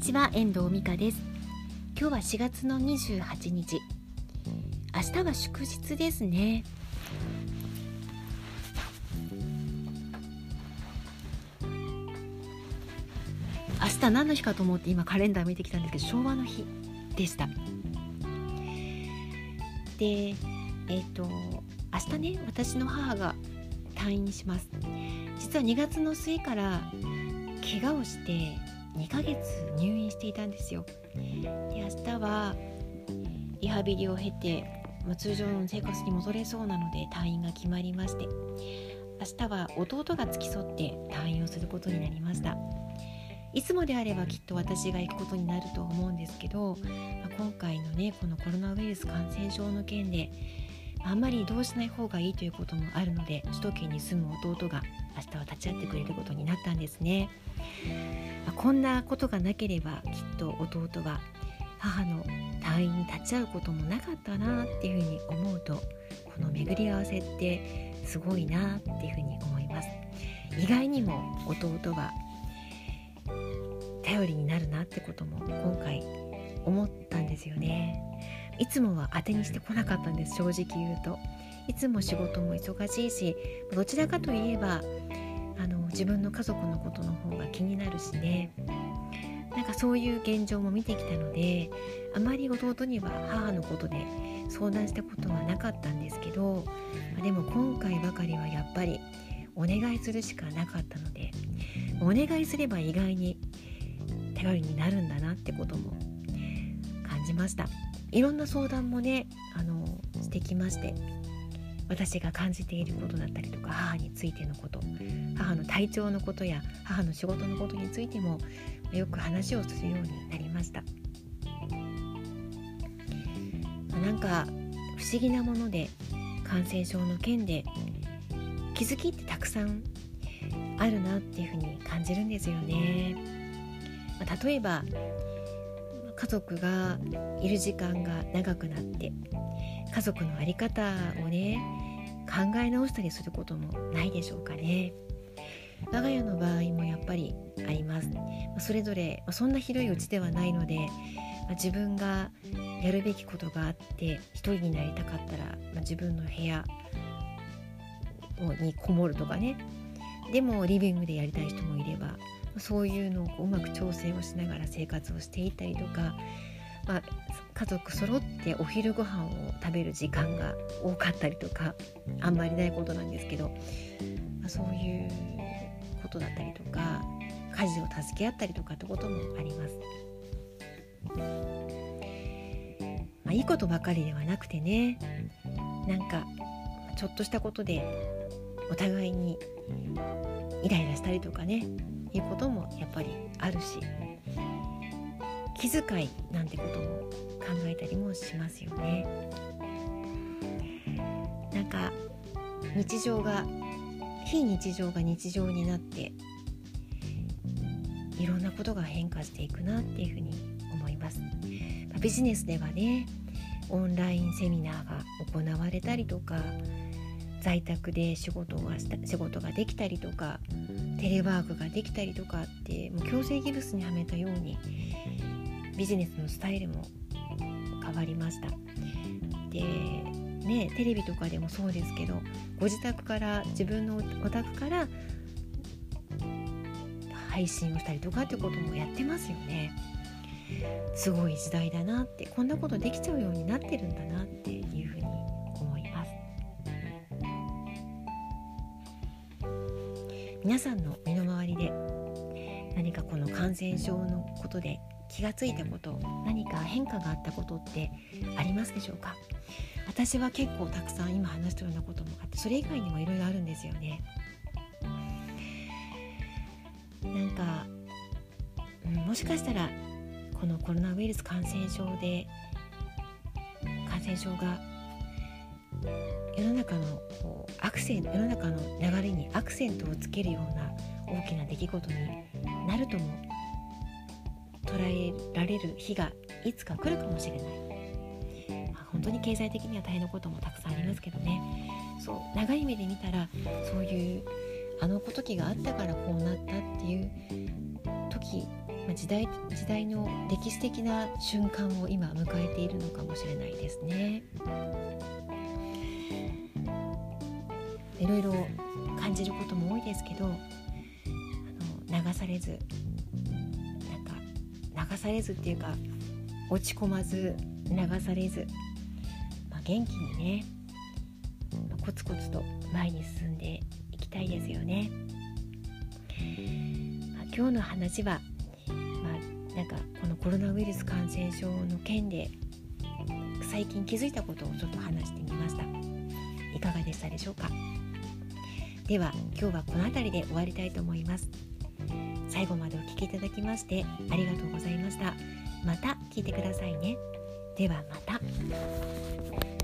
にちは遠藤美香です。今日は4月の28日。明日は祝日ですね。明日何の日かと思って今カレンダー見てきたんですけど昭和の日でした。でえっ、ー、と明日ね私の母が退院します。実は2月の末から怪我をして2ヶ月入院していたんですよ。で明日はリハビリを経て、まあ、通常の生活に戻れそうなので退院が決まりまして。明日は弟が付き添って退院をすることになりました。いつもであればきっと私が行くことになると思うんですけど、まあ、今回のねこのコロナウイルス感染症の件であんまり移動しない方がいいということもあるので首都圏に住む弟が明日は立ち会ってくれることになったんですね、こんなことがなければきっと弟は母の退院に立ち会うこともなかったなっていうふうに思うとこの巡り合わせってすごいなっていうふうに思います。意外にも弟は頼りになるなってことも今回思ったんですよね。いつもは当てにしてこなかったんです正直言うと。いつも仕事も忙しいしどちらかといえば自分の家族のことの方が気になるしね。なんかそういう現状も見てきたのであまり弟には母のことで相談したことはなかったんですけどでも今回ばかりはやっぱりお願いするしかなかったのでお願いすれば意外に頼りになるんだなってことも感じました。いろんな相談もねあのしてきまして私が感じていることだったりとか母についてのこと母の体調のことや母の仕事のことについてもよく話をするようになりましたなんか不思議なもので感染症の件で気づきってたくさんあるなっていうふうに感じるんですよね。例えば家族がいる時間が長くなって家族の在り方をね考え直したりすることもないでしょうかね。我が家の場合もやっぱりあります。それぞれそんな広いうちではないので自分がやるべきことがあって一人になりたかったら自分の部屋にこもるとかね。でもリビングでやりたい人もいればそういうのをうまく調整をしながら生活をしていたりとか、まあ、家族揃ってお昼ご飯を食べる時間が多かったりとかあんまりないことなんですけど、ま、そういうことだったりとか家事を助け合ったりとかってこともあります。まあ、いいことばかりではなくてねなんかちょっとしたことでお互いにイライラしたりとかねいうこともやっぱりあるし気遣いなんてことも考えたりもしますよね。なんか日常が非日常が日常になっていろんなことが変化していくなっていうふうに思います。ビジネスではねオンラインセミナーが行われたりとか在宅で仕事がした仕事ができたりとかテレワークができたりとかってもう強制ギブスにはめたようにビジネスのスタイルも変わりました。でねテレビとかでもそうですけどご自宅から自分のお宅から配信をしたりとかってこともやってますよね。すごい時代だなってこんなことできちゃうようになってるんだなっていうふうに思います。皆さんの身の回りで何かこの感染症のことで気がついたこと何か変化があったことってありますでしょうか？私は結構たくさん今話したようなこともあってそれ以外にもいろいろあるんですよね。なんか、うん、もしかしたらこのコロナウイルス感染症で感染症が世の中のこうアクセント世の中の流れにアクセントをつけるような大きな出来事になるとも捉えられる日がいつか来るかもしれない、まあ、本当に経済的には大変なこともたくさんありますけどね。そう。長い目で見たらそういうあの時があったからこうなったっていう時時代時代の歴史的な瞬間を今迎えているのかもしれないですね。いろいろ感じることも多いですけどあの流されず流されずっていうか落ち込まず流されず、まあ、元気にね、まあ、コツコツと前に進んでいきたいですよね。まあ、今日の話は、まあ、なんかこのコロナウイルス感染症の件で最近気づいたことをちょっと話してみました。いかがでしたでしょうか？では今日はこの辺りで終わりたいと思います最後までお聴きいただきましてありがとうございました。また聞いてくださいね。ではまた。